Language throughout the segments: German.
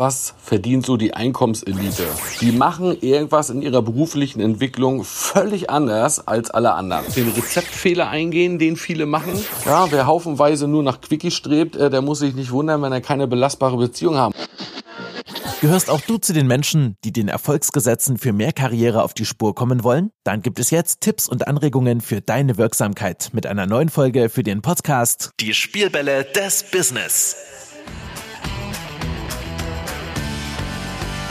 Was verdient so die Einkommenselite? Die machen irgendwas in ihrer beruflichen Entwicklung völlig anders als alle anderen. Den Rezeptfehler eingehen, den viele machen. Ja, wer haufenweise nur nach Quickie strebt, äh, der muss sich nicht wundern, wenn er keine belastbare Beziehung haben. Gehörst auch du zu den Menschen, die den Erfolgsgesetzen für mehr Karriere auf die Spur kommen wollen? Dann gibt es jetzt Tipps und Anregungen für deine Wirksamkeit mit einer neuen Folge für den Podcast Die Spielbälle des Business.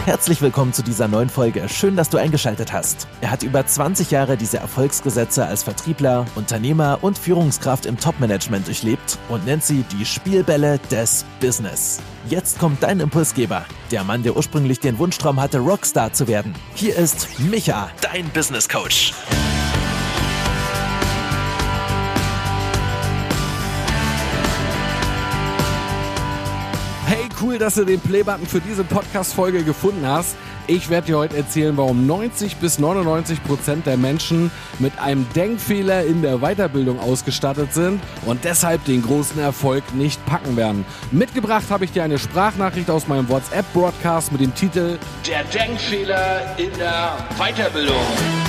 Herzlich willkommen zu dieser neuen Folge. Schön, dass du eingeschaltet hast. Er hat über 20 Jahre diese Erfolgsgesetze als Vertriebler, Unternehmer und Führungskraft im Topmanagement durchlebt und nennt sie die Spielbälle des Business. Jetzt kommt dein Impulsgeber, der Mann, der ursprünglich den Wunschtraum hatte, Rockstar zu werden. Hier ist Micha, dein Business Coach. Cool, dass du den Playbutton für diese Podcast-Folge gefunden hast. Ich werde dir heute erzählen, warum 90 bis 99 Prozent der Menschen mit einem Denkfehler in der Weiterbildung ausgestattet sind und deshalb den großen Erfolg nicht packen werden. Mitgebracht habe ich dir eine Sprachnachricht aus meinem WhatsApp-Broadcast mit dem Titel Der Denkfehler in der Weiterbildung.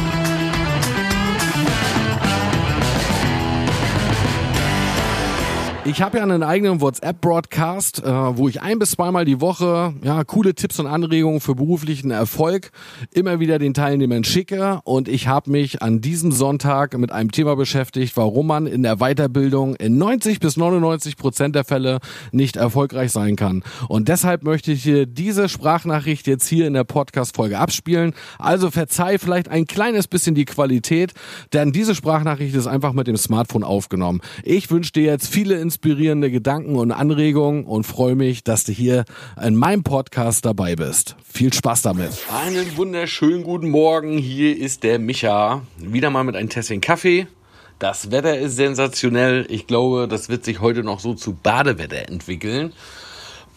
Ich habe ja einen eigenen WhatsApp-Broadcast, äh, wo ich ein bis zweimal die Woche ja coole Tipps und Anregungen für beruflichen Erfolg immer wieder den Teilnehmern schicke. Und ich habe mich an diesem Sonntag mit einem Thema beschäftigt, warum man in der Weiterbildung in 90 bis 99 Prozent der Fälle nicht erfolgreich sein kann. Und deshalb möchte ich hier diese Sprachnachricht jetzt hier in der Podcast-Folge abspielen. Also verzeih vielleicht ein kleines bisschen die Qualität, denn diese Sprachnachricht ist einfach mit dem Smartphone aufgenommen. Ich wünsche dir jetzt viele Inspirationen inspirierende Gedanken und Anregungen und freue mich, dass du hier in meinem Podcast dabei bist. Viel Spaß damit. Einen wunderschönen guten Morgen. Hier ist der Micha. Wieder mal mit einem Tässchen Kaffee. Das Wetter ist sensationell. Ich glaube, das wird sich heute noch so zu Badewetter entwickeln.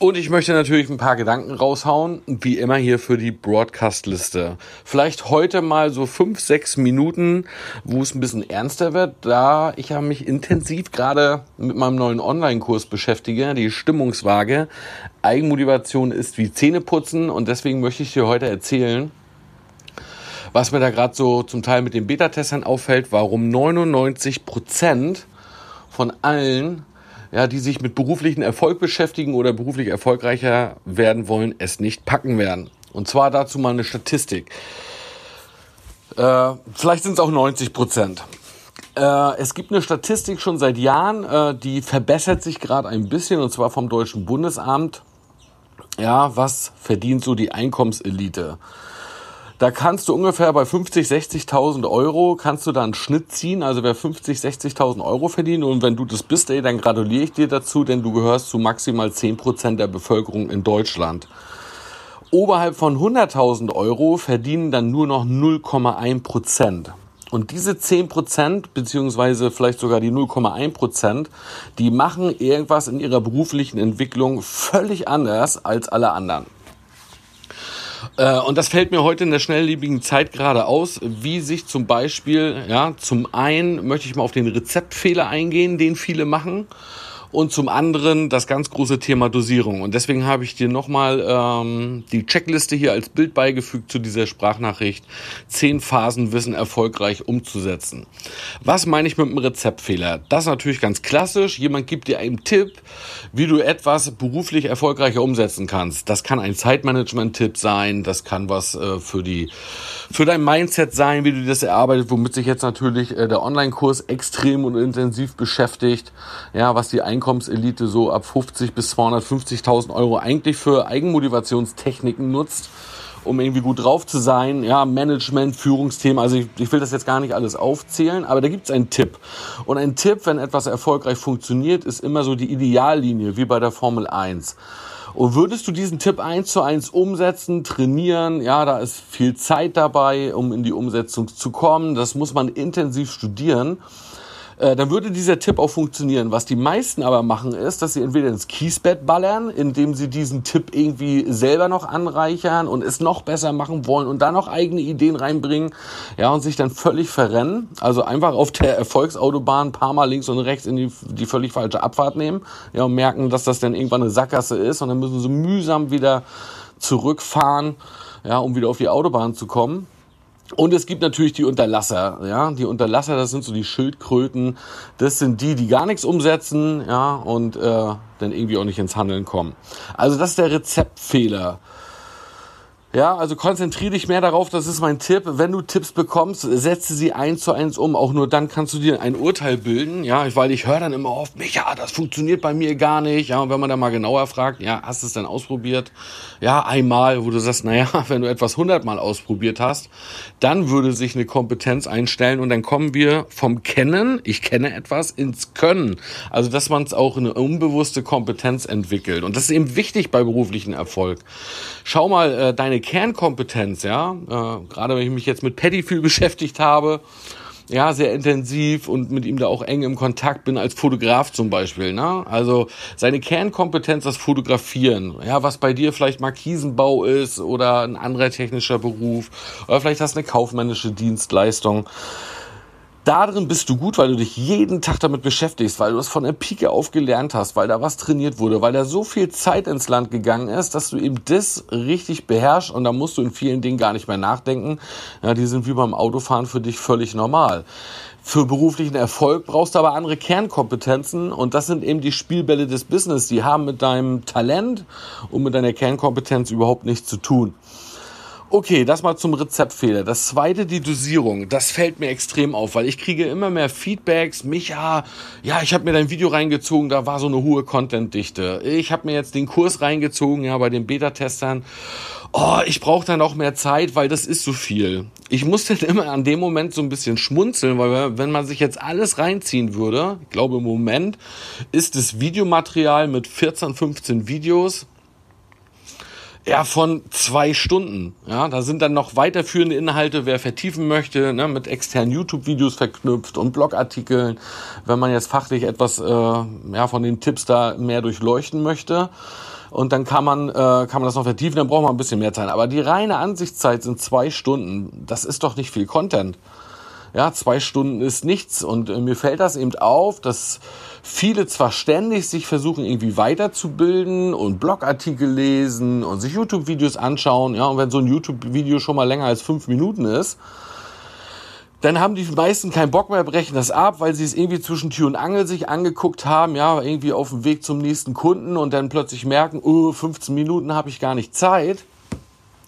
Und ich möchte natürlich ein paar Gedanken raushauen, wie immer hier für die Broadcast-Liste. Vielleicht heute mal so fünf, sechs Minuten, wo es ein bisschen ernster wird, da ich ja mich intensiv gerade mit meinem neuen Online-Kurs beschäftige, die Stimmungswaage. Eigenmotivation ist wie Zähneputzen und deswegen möchte ich dir heute erzählen, was mir da gerade so zum Teil mit den Beta-Testern auffällt, warum 99 Prozent von allen ja, die sich mit beruflichen Erfolg beschäftigen oder beruflich erfolgreicher werden wollen, es nicht packen werden. Und zwar dazu mal eine Statistik. Äh, vielleicht sind es auch 90 Prozent. Äh, es gibt eine Statistik schon seit Jahren, äh, die verbessert sich gerade ein bisschen, und zwar vom Deutschen Bundesamt. Ja, was verdient so die Einkommenselite? Da kannst du ungefähr bei 50, 60.000 Euro kannst du da einen Schnitt ziehen. Also wer 50, 60.000 Euro verdient und wenn du das bist, ey, dann gratuliere ich dir dazu, denn du gehörst zu maximal 10 Prozent der Bevölkerung in Deutschland. Oberhalb von 100.000 Euro verdienen dann nur noch 0,1 Prozent. Und diese 10 Prozent, beziehungsweise vielleicht sogar die 0,1 Prozent, die machen irgendwas in ihrer beruflichen Entwicklung völlig anders als alle anderen. Äh, und das fällt mir heute in der schnelllebigen Zeit gerade aus, wie sich zum Beispiel, ja, zum einen möchte ich mal auf den Rezeptfehler eingehen, den viele machen und zum anderen das ganz große Thema Dosierung. Und deswegen habe ich dir nochmal ähm, die Checkliste hier als Bild beigefügt zu dieser Sprachnachricht. Zehn Phasen Wissen erfolgreich umzusetzen. Was meine ich mit einem Rezeptfehler? Das ist natürlich ganz klassisch. Jemand gibt dir einen Tipp, wie du etwas beruflich erfolgreicher umsetzen kannst. Das kann ein Zeitmanagement-Tipp sein, das kann was äh, für die für dein Mindset sein, wie du das erarbeitet, womit sich jetzt natürlich äh, der Online-Kurs extrem und intensiv beschäftigt. Ja, was die Einkommenselite so ab 50 bis 250.000 Euro eigentlich für Eigenmotivationstechniken nutzt, um irgendwie gut drauf zu sein. Ja, Management, Führungsthemen. Also ich, ich will das jetzt gar nicht alles aufzählen, aber da gibt es einen Tipp. Und ein Tipp, wenn etwas erfolgreich funktioniert, ist immer so die Ideallinie, wie bei der Formel 1. Und würdest du diesen Tipp eins zu eins umsetzen, trainieren? Ja, da ist viel Zeit dabei, um in die Umsetzung zu kommen. Das muss man intensiv studieren. Äh, dann würde dieser Tipp auch funktionieren. Was die meisten aber machen, ist, dass sie entweder ins Kiesbett ballern, indem sie diesen Tipp irgendwie selber noch anreichern und es noch besser machen wollen und da noch eigene Ideen reinbringen, ja, und sich dann völlig verrennen. Also einfach auf der Erfolgsautobahn ein paar Mal links und rechts in die, die völlig falsche Abfahrt nehmen, ja, und merken, dass das dann irgendwann eine Sackgasse ist und dann müssen sie mühsam wieder zurückfahren, ja, um wieder auf die Autobahn zu kommen. Und es gibt natürlich die Unterlasser, ja. Die Unterlasser, das sind so die Schildkröten. Das sind die, die gar nichts umsetzen, ja, und äh, dann irgendwie auch nicht ins Handeln kommen. Also das ist der Rezeptfehler. Ja, also konzentriere dich mehr darauf, das ist mein Tipp. Wenn du Tipps bekommst, setze sie eins zu eins um. Auch nur dann kannst du dir ein Urteil bilden. Ja, weil ich höre dann immer oft, Micha, das funktioniert bei mir gar nicht. Ja, und wenn man dann mal genauer fragt, ja, hast du es denn ausprobiert? Ja, einmal, wo du sagst, naja, wenn du etwas hundertmal ausprobiert hast, dann würde sich eine Kompetenz einstellen und dann kommen wir vom Kennen, ich kenne etwas, ins Können. Also, dass man es auch eine unbewusste Kompetenz entwickelt. Und das ist eben wichtig bei beruflichen Erfolg. Schau mal, äh, deine Kernkompetenz, ja, äh, gerade wenn ich mich jetzt mit Paddy beschäftigt habe, ja, sehr intensiv und mit ihm da auch eng im Kontakt bin als Fotograf zum Beispiel, ne? Also seine Kernkompetenz das Fotografieren, ja, was bei dir vielleicht Markisenbau ist oder ein anderer technischer Beruf oder vielleicht hast du eine kaufmännische Dienstleistung darin bist du gut, weil du dich jeden Tag damit beschäftigst, weil du es von der Pike auf gelernt hast, weil da was trainiert wurde, weil da so viel Zeit ins Land gegangen ist, dass du eben das richtig beherrschst und da musst du in vielen Dingen gar nicht mehr nachdenken. Ja, die sind wie beim Autofahren für dich völlig normal. Für beruflichen Erfolg brauchst du aber andere Kernkompetenzen und das sind eben die Spielbälle des Business. Die haben mit deinem Talent und mit deiner Kernkompetenz überhaupt nichts zu tun. Okay, das mal zum Rezeptfehler. Das zweite, die Dosierung. Das fällt mir extrem auf, weil ich kriege immer mehr Feedbacks. Micha, ja, ich habe mir dein Video reingezogen, da war so eine hohe Contentdichte. Ich habe mir jetzt den Kurs reingezogen, ja, bei den Beta-Testern. Oh, ich brauche da noch mehr Zeit, weil das ist so viel. Ich muss dann immer an dem Moment so ein bisschen schmunzeln, weil wenn man sich jetzt alles reinziehen würde, ich glaube im Moment ist das Videomaterial mit 14, 15 Videos ja, von zwei Stunden. Ja, da sind dann noch weiterführende Inhalte, wer vertiefen möchte, ne, mit externen YouTube-Videos verknüpft und Blogartikeln, wenn man jetzt fachlich etwas äh, ja, von den Tipps da mehr durchleuchten möchte. Und dann kann man, äh, kann man das noch vertiefen, dann braucht man ein bisschen mehr Zeit. Aber die reine Ansichtszeit sind zwei Stunden. Das ist doch nicht viel Content. Ja, zwei Stunden ist nichts. Und äh, mir fällt das eben auf, dass viele zwar ständig sich versuchen, irgendwie weiterzubilden und Blogartikel lesen und sich YouTube-Videos anschauen. Ja, und wenn so ein YouTube-Video schon mal länger als fünf Minuten ist, dann haben die meisten keinen Bock mehr, brechen das ab, weil sie es irgendwie zwischen Tür und Angel sich angeguckt haben, ja, irgendwie auf dem Weg zum nächsten Kunden und dann plötzlich merken, oh, 15 Minuten habe ich gar nicht Zeit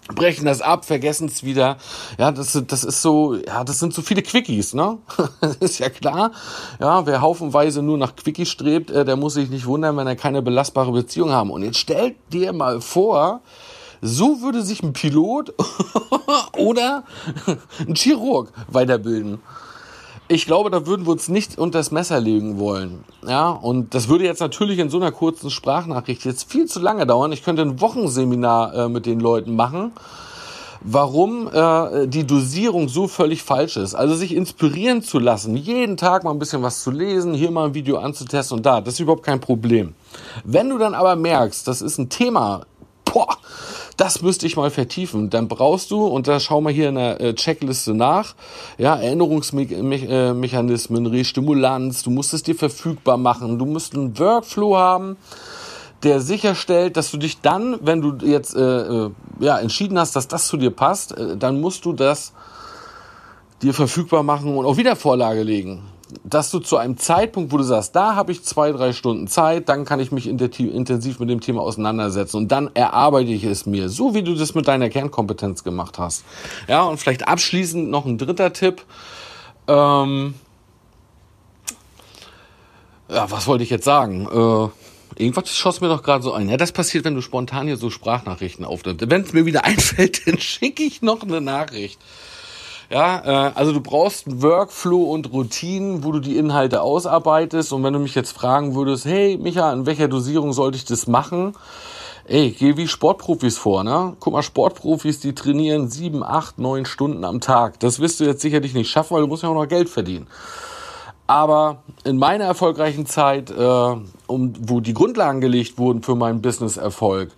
brechen das ab, vergessen es wieder. Ja, das, das ist so, ja, das sind so viele Quickies, ne? ist ja klar. Ja, wer haufenweise nur nach Quickies strebt, äh, der muss sich nicht wundern, wenn er keine belastbare Beziehung haben. Und jetzt stellt dir mal vor, so würde sich ein Pilot oder ein Chirurg weiterbilden ich glaube, da würden wir uns nicht unter das Messer legen wollen. Ja, und das würde jetzt natürlich in so einer kurzen Sprachnachricht jetzt viel zu lange dauern. Ich könnte ein Wochenseminar äh, mit den Leuten machen, warum äh, die Dosierung so völlig falsch ist. Also sich inspirieren zu lassen, jeden Tag mal ein bisschen was zu lesen, hier mal ein Video anzutesten und da, das ist überhaupt kein Problem. Wenn du dann aber merkst, das ist ein Thema, boah, das müsste ich mal vertiefen. Dann brauchst du, und da schau mal hier in der äh, Checkliste nach, ja, Erinnerungsmechanismen, Restimulanz, du musst es dir verfügbar machen, du musst einen Workflow haben, der sicherstellt, dass du dich dann, wenn du jetzt äh, äh, ja, entschieden hast, dass das zu dir passt, äh, dann musst du das dir verfügbar machen und auch wieder Vorlage legen dass du zu einem Zeitpunkt, wo du sagst, da habe ich zwei, drei Stunden Zeit, dann kann ich mich intensiv mit dem Thema auseinandersetzen und dann erarbeite ich es mir, so wie du das mit deiner Kernkompetenz gemacht hast. Ja, und vielleicht abschließend noch ein dritter Tipp. Ähm ja, was wollte ich jetzt sagen? Äh, irgendwas schoss mir doch gerade so ein. Ja, das passiert, wenn du spontan hier so Sprachnachrichten aufnimmst. Wenn es mir wieder einfällt, dann schicke ich noch eine Nachricht. Ja, äh, also du brauchst einen Workflow und Routinen, wo du die Inhalte ausarbeitest. Und wenn du mich jetzt fragen würdest, hey Micha, in welcher Dosierung sollte ich das machen? Ey, geh wie Sportprofis vor, ne? Guck mal, Sportprofis, die trainieren sieben, acht, neun Stunden am Tag. Das wirst du jetzt sicherlich nicht schaffen, weil du musst ja auch noch Geld verdienen. Aber in meiner erfolgreichen Zeit, äh, um, wo die Grundlagen gelegt wurden für meinen Business-Erfolg,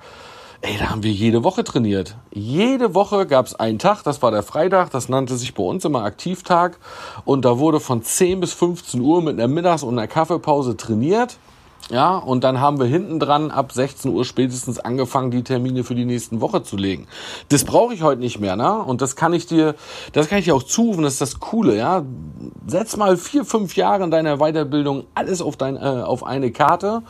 ey, da haben wir jede Woche trainiert. Jede Woche gab es einen Tag, das war der Freitag, das nannte sich bei uns immer Aktivtag. Und da wurde von 10 bis 15 Uhr mit einer Mittags- und einer Kaffeepause trainiert. Ja, und dann haben wir hinten dran ab 16 Uhr spätestens angefangen, die Termine für die nächsten Woche zu legen. Das brauche ich heute nicht mehr, ne? Und das kann ich dir, das kann ich dir auch zurufen, das ist das Coole, ja? Setz mal vier, fünf Jahre in deiner Weiterbildung alles auf dein, äh, auf eine Karte.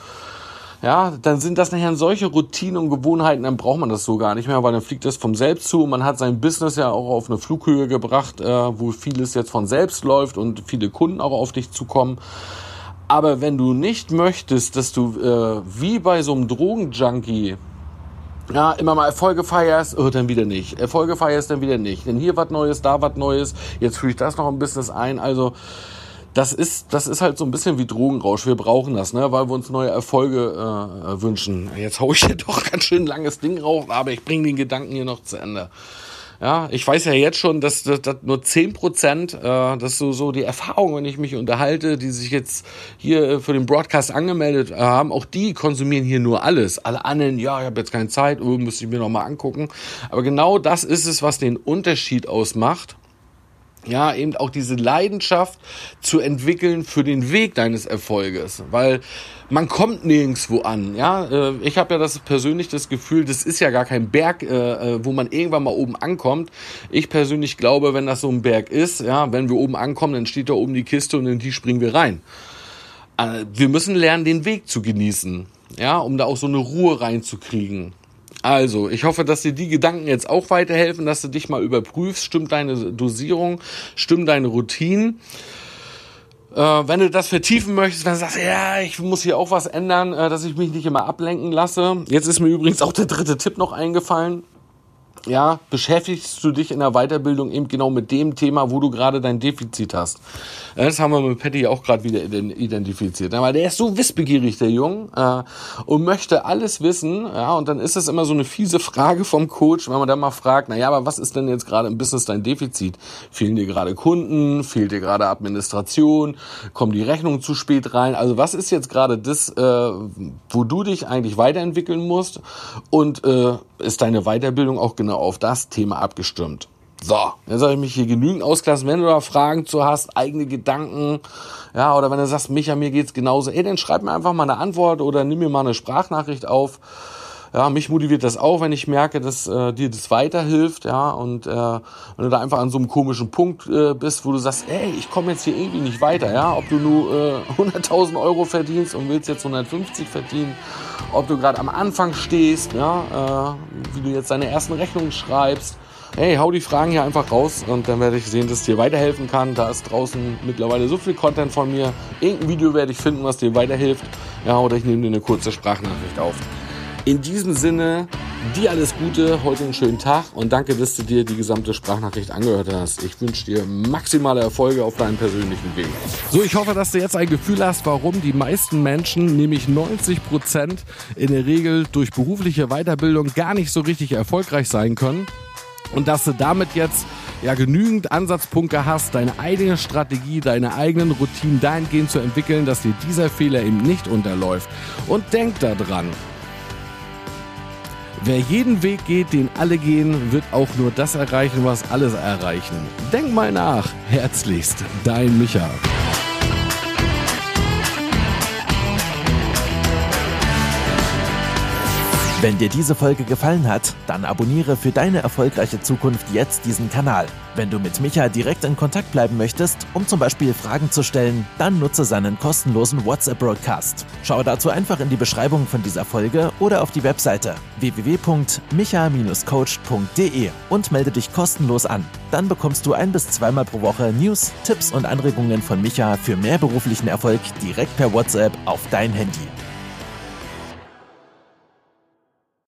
Ja, dann sind das nachher solche Routinen und Gewohnheiten, dann braucht man das so gar nicht mehr, weil dann fliegt das vom Selbst zu. Man hat sein Business ja auch auf eine Flughöhe gebracht, äh, wo vieles jetzt von selbst läuft und viele Kunden auch auf dich zukommen. Aber wenn du nicht möchtest, dass du äh, wie bei so einem Drogenjunkie ja, immer mal Erfolge feierst, oh, dann wieder nicht. Erfolge feierst, dann wieder nicht. Denn hier was Neues, da was Neues. Jetzt führe ich das noch ein Business ein. Also, das ist, das ist halt so ein bisschen wie Drogenrausch. Wir brauchen das, ne, weil wir uns neue Erfolge äh, wünschen. Jetzt hau ich hier doch ganz schön langes Ding raus, aber ich bringe den Gedanken hier noch zu Ende. Ja, ich weiß ja jetzt schon, dass, dass, dass nur zehn Prozent, äh, das ist so, so die Erfahrung, wenn ich mich unterhalte, die sich jetzt hier für den Broadcast angemeldet haben, auch die konsumieren hier nur alles. Alle anderen, ja, ich habe jetzt keine Zeit, oh, müsste ich mir nochmal angucken. Aber genau das ist es, was den Unterschied ausmacht ja, eben auch diese Leidenschaft zu entwickeln für den Weg deines Erfolges, weil man kommt nirgendwo an, ja. Äh, ich habe ja das persönlich das Gefühl, das ist ja gar kein Berg, äh, äh, wo man irgendwann mal oben ankommt. Ich persönlich glaube, wenn das so ein Berg ist, ja, wenn wir oben ankommen, dann steht da oben die Kiste und in die springen wir rein. Wir müssen lernen, den Weg zu genießen, ja, um da auch so eine Ruhe reinzukriegen. Also, ich hoffe, dass dir die Gedanken jetzt auch weiterhelfen, dass du dich mal überprüfst, stimmt deine Dosierung, stimmt deine Routinen. Äh, wenn du das vertiefen möchtest, wenn du sagst, ja, ich muss hier auch was ändern, äh, dass ich mich nicht immer ablenken lasse. Jetzt ist mir übrigens auch der dritte Tipp noch eingefallen ja, beschäftigst du dich in der Weiterbildung eben genau mit dem Thema, wo du gerade dein Defizit hast. Das haben wir mit Patty auch gerade wieder identifiziert. Weil der ist so wissbegierig, der Jung, äh, und möchte alles wissen. Ja, und dann ist es immer so eine fiese Frage vom Coach, wenn man dann mal fragt, na ja, aber was ist denn jetzt gerade im Business dein Defizit? Fehlen dir gerade Kunden? Fehlt dir gerade Administration? Kommen die Rechnungen zu spät rein? Also was ist jetzt gerade das, äh, wo du dich eigentlich weiterentwickeln musst? Und äh, ist deine Weiterbildung auch genau auf das Thema abgestimmt. So, jetzt habe ich mich hier genügend ausgelassen. Wenn du da Fragen zu hast, eigene Gedanken, ja, oder wenn du sagst, Micha, mir geht's genauso, ey, dann schreib mir einfach mal eine Antwort oder nimm mir mal eine Sprachnachricht auf. Ja, mich motiviert das auch, wenn ich merke, dass äh, dir das weiterhilft, ja, und äh, wenn du da einfach an so einem komischen Punkt äh, bist, wo du sagst, ey, ich komme jetzt hier irgendwie nicht weiter, ja, ob du nur äh, 100.000 Euro verdienst und willst jetzt 150 verdienen ob du gerade am Anfang stehst, ja, äh, wie du jetzt deine ersten Rechnungen schreibst. Hey, hau die Fragen hier einfach raus und dann werde ich sehen, dass es dir weiterhelfen kann. Da ist draußen mittlerweile so viel Content von mir. Irgendein Video werde ich finden, was dir weiterhilft. Ja, oder ich nehme dir eine kurze Sprachnachricht auf. In diesem Sinne, dir alles Gute, heute einen schönen Tag und danke, dass du dir die gesamte Sprachnachricht angehört hast. Ich wünsche dir maximale Erfolge auf deinem persönlichen Weg. So, ich hoffe, dass du jetzt ein Gefühl hast, warum die meisten Menschen, nämlich 90 Prozent, in der Regel durch berufliche Weiterbildung gar nicht so richtig erfolgreich sein können. Und dass du damit jetzt ja genügend Ansatzpunkte hast, deine eigene Strategie, deine eigenen Routinen dahingehend zu entwickeln, dass dir dieser Fehler eben nicht unterläuft. Und denk daran, Wer jeden Weg geht, den alle gehen, wird auch nur das erreichen, was alles erreichen. Denk mal nach. Herzlichst, dein Micha. Wenn dir diese Folge gefallen hat, dann abonniere für deine erfolgreiche Zukunft jetzt diesen Kanal. Wenn du mit Micha direkt in Kontakt bleiben möchtest, um zum Beispiel Fragen zu stellen, dann nutze seinen kostenlosen WhatsApp-Broadcast. Schau dazu einfach in die Beschreibung von dieser Folge oder auf die Webseite www.micha-coach.de und melde dich kostenlos an. Dann bekommst du ein bis zweimal pro Woche News, Tipps und Anregungen von Micha für mehr beruflichen Erfolg direkt per WhatsApp auf dein Handy.